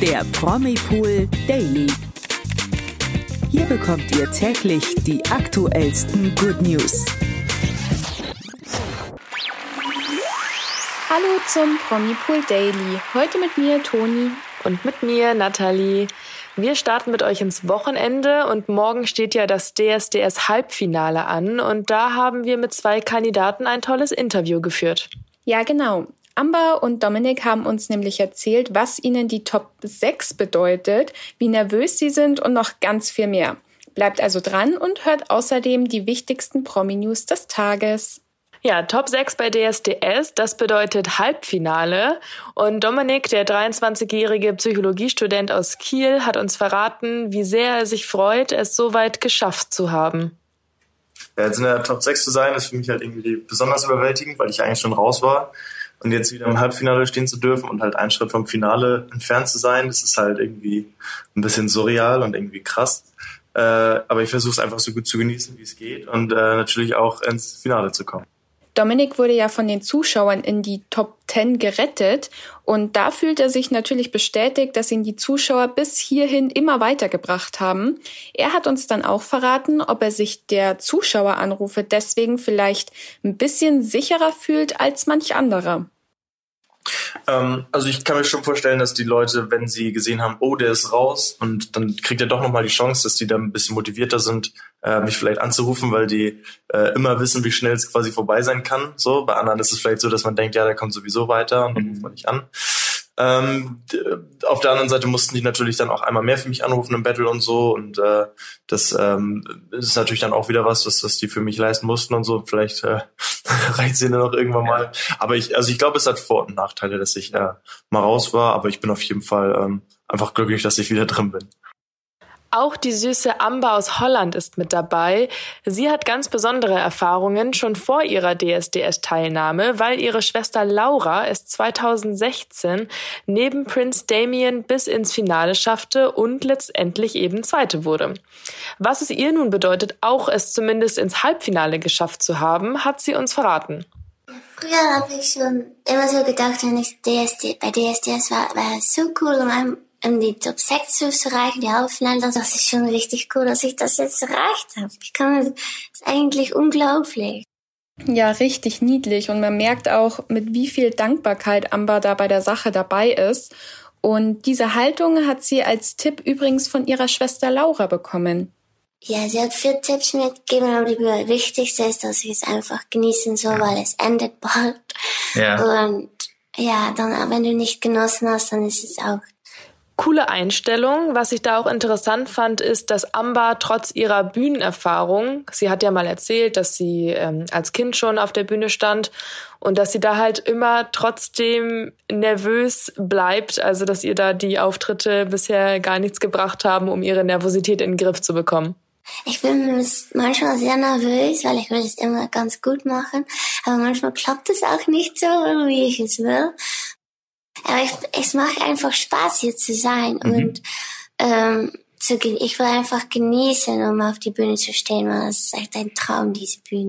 der Promipool Daily. Hier bekommt ihr täglich die aktuellsten Good News. Hallo zum Promipool Daily. Heute mit mir Toni und mit mir Nathalie. Wir starten mit euch ins Wochenende und morgen steht ja das DSDS Halbfinale an und da haben wir mit zwei Kandidaten ein tolles Interview geführt. Ja, genau. Amber und Dominik haben uns nämlich erzählt, was ihnen die Top 6 bedeutet, wie nervös sie sind und noch ganz viel mehr. Bleibt also dran und hört außerdem die wichtigsten Promi-News des Tages. Ja, Top 6 bei DSDS, das bedeutet Halbfinale. Und Dominik, der 23-jährige Psychologiestudent aus Kiel, hat uns verraten, wie sehr er sich freut, es so weit geschafft zu haben. Ja, jetzt in der Top 6 zu sein, ist für mich halt irgendwie besonders überwältigend, weil ich eigentlich schon raus war. Und jetzt wieder im Halbfinale stehen zu dürfen und halt einen Schritt vom Finale entfernt zu sein, das ist halt irgendwie ein bisschen surreal und irgendwie krass. Äh, aber ich versuche es einfach so gut zu genießen, wie es geht und äh, natürlich auch ins Finale zu kommen. Dominik wurde ja von den Zuschauern in die Top 10 gerettet und da fühlt er sich natürlich bestätigt, dass ihn die Zuschauer bis hierhin immer weitergebracht haben. Er hat uns dann auch verraten, ob er sich der Zuschaueranrufe deswegen vielleicht ein bisschen sicherer fühlt als manch anderer. Ähm, also ich kann mir schon vorstellen, dass die Leute, wenn sie gesehen haben, oh, der ist raus und dann kriegt er doch nochmal die Chance, dass die dann ein bisschen motivierter sind, äh, mich vielleicht anzurufen, weil die äh, immer wissen, wie schnell es quasi vorbei sein kann. So, bei anderen ist es vielleicht so, dass man denkt, ja, der kommt sowieso weiter und dann ruft man nicht an. Ähm, auf der anderen Seite mussten die natürlich dann auch einmal mehr für mich anrufen im Battle und so. Und äh, das ähm, ist natürlich dann auch wieder was, was, was die für mich leisten mussten und so. Vielleicht äh, reicht sie dann noch irgendwann mal. Aber ich, also ich glaube, es hat Vor- und Nachteile, dass ich äh, mal raus war, aber ich bin auf jeden Fall ähm, einfach glücklich, dass ich wieder drin bin. Auch die süße Amber aus Holland ist mit dabei. Sie hat ganz besondere Erfahrungen schon vor ihrer DSDS-Teilnahme, weil ihre Schwester Laura es 2016 neben Prince Damien bis ins Finale schaffte und letztendlich eben Zweite wurde. Was es ihr nun bedeutet, auch es zumindest ins Halbfinale geschafft zu haben, hat sie uns verraten. Früher habe ich schon immer so gedacht, wenn ich DSD, bei DSDS war, war es so cool, um um die Top 6 zu erreichen, die Halbfinale, das ist schon richtig cool, dass ich das jetzt erreicht habe. Ich kann, das ist eigentlich unglaublich. Ja, richtig niedlich. Und man merkt auch, mit wie viel Dankbarkeit Amber da bei der Sache dabei ist. Und diese Haltung hat sie als Tipp übrigens von ihrer Schwester Laura bekommen. Ja, sie hat vier Tipps mitgegeben, aber die wichtigste ist, dass ich es einfach genießen soll, weil es endet bald. Ja. Und ja, dann, wenn du nicht genossen hast, dann ist es auch coole Einstellung. Was ich da auch interessant fand, ist, dass Amber trotz ihrer Bühnenerfahrung, sie hat ja mal erzählt, dass sie ähm, als Kind schon auf der Bühne stand und dass sie da halt immer trotzdem nervös bleibt, also dass ihr da die Auftritte bisher gar nichts gebracht haben, um ihre Nervosität in den Griff zu bekommen. Ich bin manchmal sehr nervös, weil ich will es immer ganz gut machen, aber manchmal klappt es auch nicht so, wie ich es will. Aber ich, es macht einfach Spaß, hier zu sein mhm. und ähm, zu, ich will einfach genießen, um auf die Bühne zu stehen, weil es ist echt ein Traum, diese Bühne.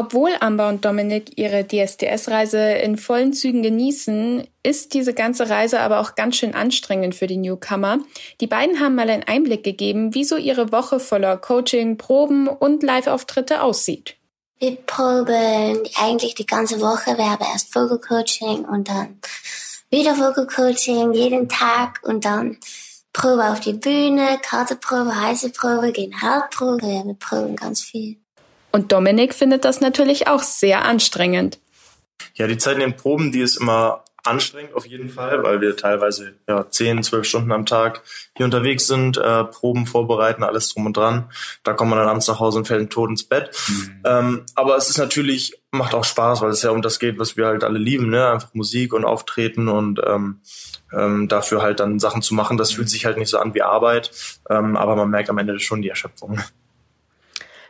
Obwohl Amber und Dominik ihre DSDS-Reise in vollen Zügen genießen, ist diese ganze Reise aber auch ganz schön anstrengend für die Newcomer. Die beiden haben mal einen Einblick gegeben, wie so ihre Woche voller Coaching, Proben und Live-Auftritte aussieht. Wir proben eigentlich die ganze Woche. Wir haben erst Vogelcoaching und dann wieder Vogelcoaching jeden Tag und dann Probe auf die Bühne, Karteprobe, heiße Probe, Generalprobe. Ja, wir proben ganz viel. Und Dominik findet das natürlich auch sehr anstrengend. Ja, die Zeit in den Proben, die ist immer anstrengend auf jeden Fall, weil wir teilweise ja zehn, zwölf Stunden am Tag hier unterwegs sind, äh, Proben vorbereiten, alles drum und dran. Da kommt man dann abends nach Hause und fällt tot ins Bett. Mhm. Ähm, aber es ist natürlich, macht auch Spaß, weil es ja um das geht, was wir halt alle lieben, ne? Einfach Musik und Auftreten und ähm, ähm, dafür halt dann Sachen zu machen. Das fühlt sich halt nicht so an wie Arbeit, ähm, aber man merkt am Ende schon die Erschöpfung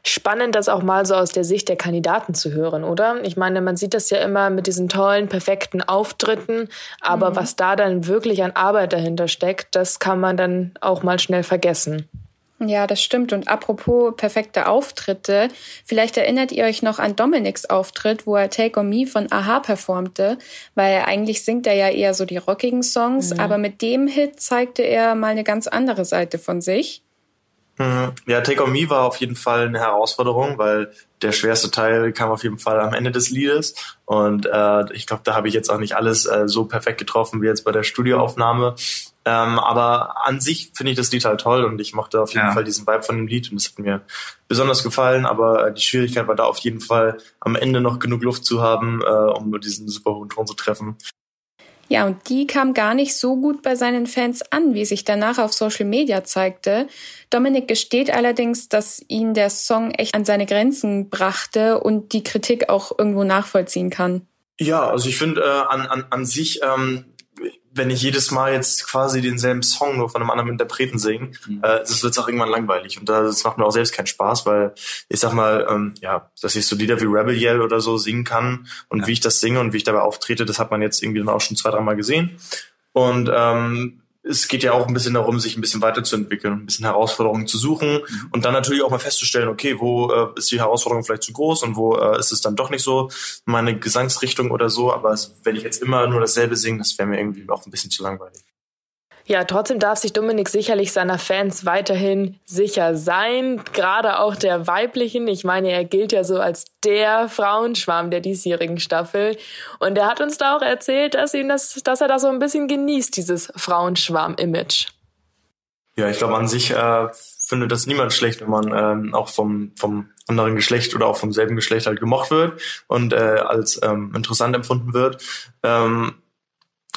spannend, das auch mal so aus der Sicht der Kandidaten zu hören, oder? Ich meine, man sieht das ja immer mit diesen tollen, perfekten Auftritten, aber mhm. was da dann wirklich an Arbeit dahinter steckt, das kann man dann auch mal schnell vergessen. Ja, das stimmt. Und apropos perfekte Auftritte, vielleicht erinnert ihr euch noch an Dominics Auftritt, wo er Take On Me von Aha performte, weil eigentlich singt er ja eher so die rockigen Songs, mhm. aber mit dem Hit zeigte er mal eine ganz andere Seite von sich. Mhm. Ja, Take On Me war auf jeden Fall eine Herausforderung, weil der schwerste Teil kam auf jeden Fall am Ende des Liedes. Und äh, ich glaube, da habe ich jetzt auch nicht alles äh, so perfekt getroffen wie jetzt bei der Studioaufnahme. Ähm, aber an sich finde ich das Lied halt toll und ich mochte auf jeden ja. Fall diesen Vibe von dem Lied und das hat mir besonders gefallen. Aber äh, die Schwierigkeit war da auf jeden Fall am Ende noch genug Luft zu haben, äh, um diesen super hohen Ton zu treffen. Ja, und die kam gar nicht so gut bei seinen Fans an, wie sich danach auf Social Media zeigte. Dominik gesteht allerdings, dass ihn der Song echt an seine Grenzen brachte und die Kritik auch irgendwo nachvollziehen kann. Ja, also ich finde äh, an, an, an sich ähm, wenn ich jedes Mal jetzt quasi denselben Song nur von einem anderen Interpreten singe, mhm. äh, das wird auch irgendwann langweilig. Und das macht mir auch selbst keinen Spaß, weil ich sag mal, ähm, ja, dass ich so Lieder wie Rebel Yell oder so singen kann und ja. wie ich das singe und wie ich dabei auftrete, das hat man jetzt irgendwie dann auch schon zwei, dreimal gesehen. Und ähm, es geht ja auch ein bisschen darum, sich ein bisschen weiterzuentwickeln, ein bisschen Herausforderungen zu suchen mhm. und dann natürlich auch mal festzustellen, okay, wo äh, ist die Herausforderung vielleicht zu groß und wo äh, ist es dann doch nicht so meine Gesangsrichtung oder so. Aber wenn ich jetzt immer nur dasselbe singe, das wäre mir irgendwie auch ein bisschen zu langweilig. Ja, trotzdem darf sich Dominik sicherlich seiner Fans weiterhin sicher sein, gerade auch der weiblichen. Ich meine, er gilt ja so als der Frauenschwarm der diesjährigen Staffel. Und er hat uns da auch erzählt, dass, ihn das, dass er da so ein bisschen genießt, dieses Frauenschwarm-Image. Ja, ich glaube an sich äh, findet das niemand schlecht, wenn man ähm, auch vom, vom anderen Geschlecht oder auch vom selben Geschlecht halt gemocht wird und äh, als ähm, interessant empfunden wird. Ähm,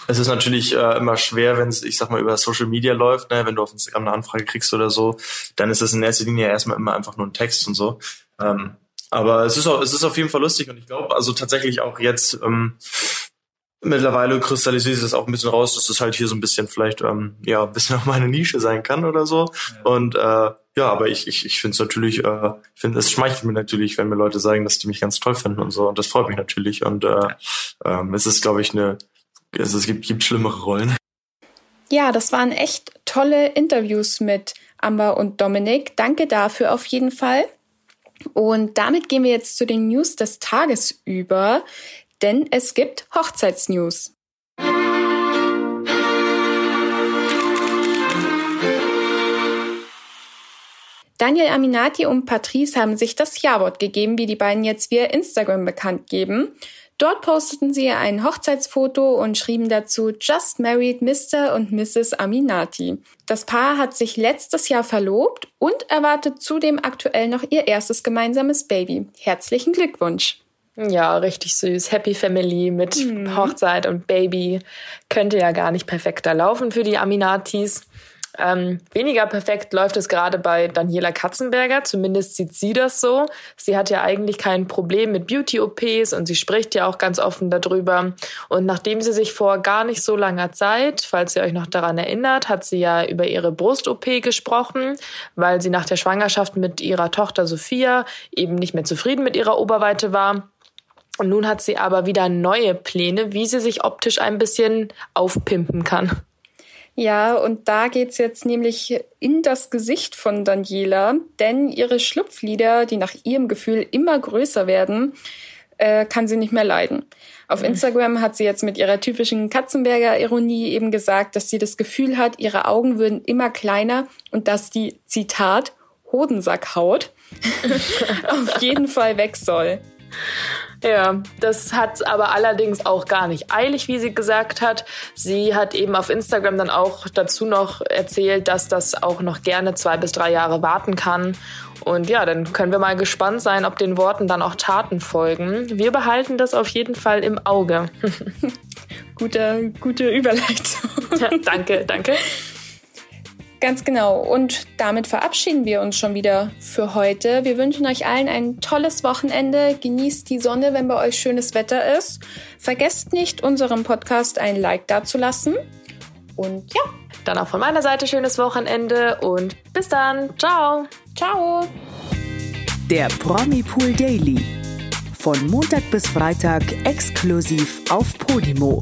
es ist natürlich äh, immer schwer, wenn es, ich sag mal, über Social Media läuft, ne? wenn du auf Instagram eine Anfrage kriegst oder so, dann ist es in erster Linie erstmal immer einfach nur ein Text und so. Ähm, aber es ist auch, es ist auf jeden Fall lustig und ich glaube, also tatsächlich auch jetzt ähm, mittlerweile kristallisiert sich das auch ein bisschen raus, dass das halt hier so ein bisschen vielleicht ähm, ja ein bisschen auch meine Nische sein kann oder so. Ja. Und äh, ja, aber ich, ich, ich finde es natürlich, äh, ich finde, es schmeichelt mir natürlich, wenn mir Leute sagen, dass die mich ganz toll finden und so. Und das freut mich natürlich. Und äh, ähm, es ist, glaube ich, eine also es gibt, gibt schlimmere Rollen. Ja, das waren echt tolle Interviews mit Amber und Dominik. Danke dafür auf jeden Fall. Und damit gehen wir jetzt zu den News des Tages über, denn es gibt Hochzeitsnews. Daniel Aminati und Patrice haben sich das Ja-Wort gegeben, wie die beiden jetzt via Instagram bekannt geben. Dort posteten sie ein Hochzeitsfoto und schrieben dazu Just Married Mr. und Mrs. Aminati. Das Paar hat sich letztes Jahr verlobt und erwartet zudem aktuell noch ihr erstes gemeinsames Baby. Herzlichen Glückwunsch! Ja, richtig süß. Happy Family mit mhm. Hochzeit und Baby. Könnte ja gar nicht perfekter laufen für die Aminatis. Ähm, weniger perfekt läuft es gerade bei Daniela Katzenberger, zumindest sieht sie das so. Sie hat ja eigentlich kein Problem mit Beauty-OPs und sie spricht ja auch ganz offen darüber. Und nachdem sie sich vor gar nicht so langer Zeit, falls ihr euch noch daran erinnert, hat sie ja über ihre Brust-OP gesprochen, weil sie nach der Schwangerschaft mit ihrer Tochter Sophia eben nicht mehr zufrieden mit ihrer Oberweite war. Und nun hat sie aber wieder neue Pläne, wie sie sich optisch ein bisschen aufpimpen kann. Ja, und da geht's jetzt nämlich in das Gesicht von Daniela, denn ihre Schlupflider, die nach ihrem Gefühl immer größer werden, äh, kann sie nicht mehr leiden. Auf mhm. Instagram hat sie jetzt mit ihrer typischen Katzenberger-Ironie eben gesagt, dass sie das Gefühl hat, ihre Augen würden immer kleiner und dass die, Zitat, Hodensackhaut auf jeden Fall weg soll. Ja, das hat aber allerdings auch gar nicht eilig, wie sie gesagt hat. Sie hat eben auf Instagram dann auch dazu noch erzählt, dass das auch noch gerne zwei bis drei Jahre warten kann. Und ja, dann können wir mal gespannt sein, ob den Worten dann auch Taten folgen. Wir behalten das auf jeden Fall im Auge. gute, gute Überleitung. Ja, danke, danke. Ganz genau. Und damit verabschieden wir uns schon wieder für heute. Wir wünschen euch allen ein tolles Wochenende. Genießt die Sonne, wenn bei euch schönes Wetter ist. Vergesst nicht, unserem Podcast ein Like dazulassen. Und ja. Dann auch von meiner Seite schönes Wochenende und bis dann. Ciao. Ciao. Der Promi Pool Daily. Von Montag bis Freitag exklusiv auf Podimo.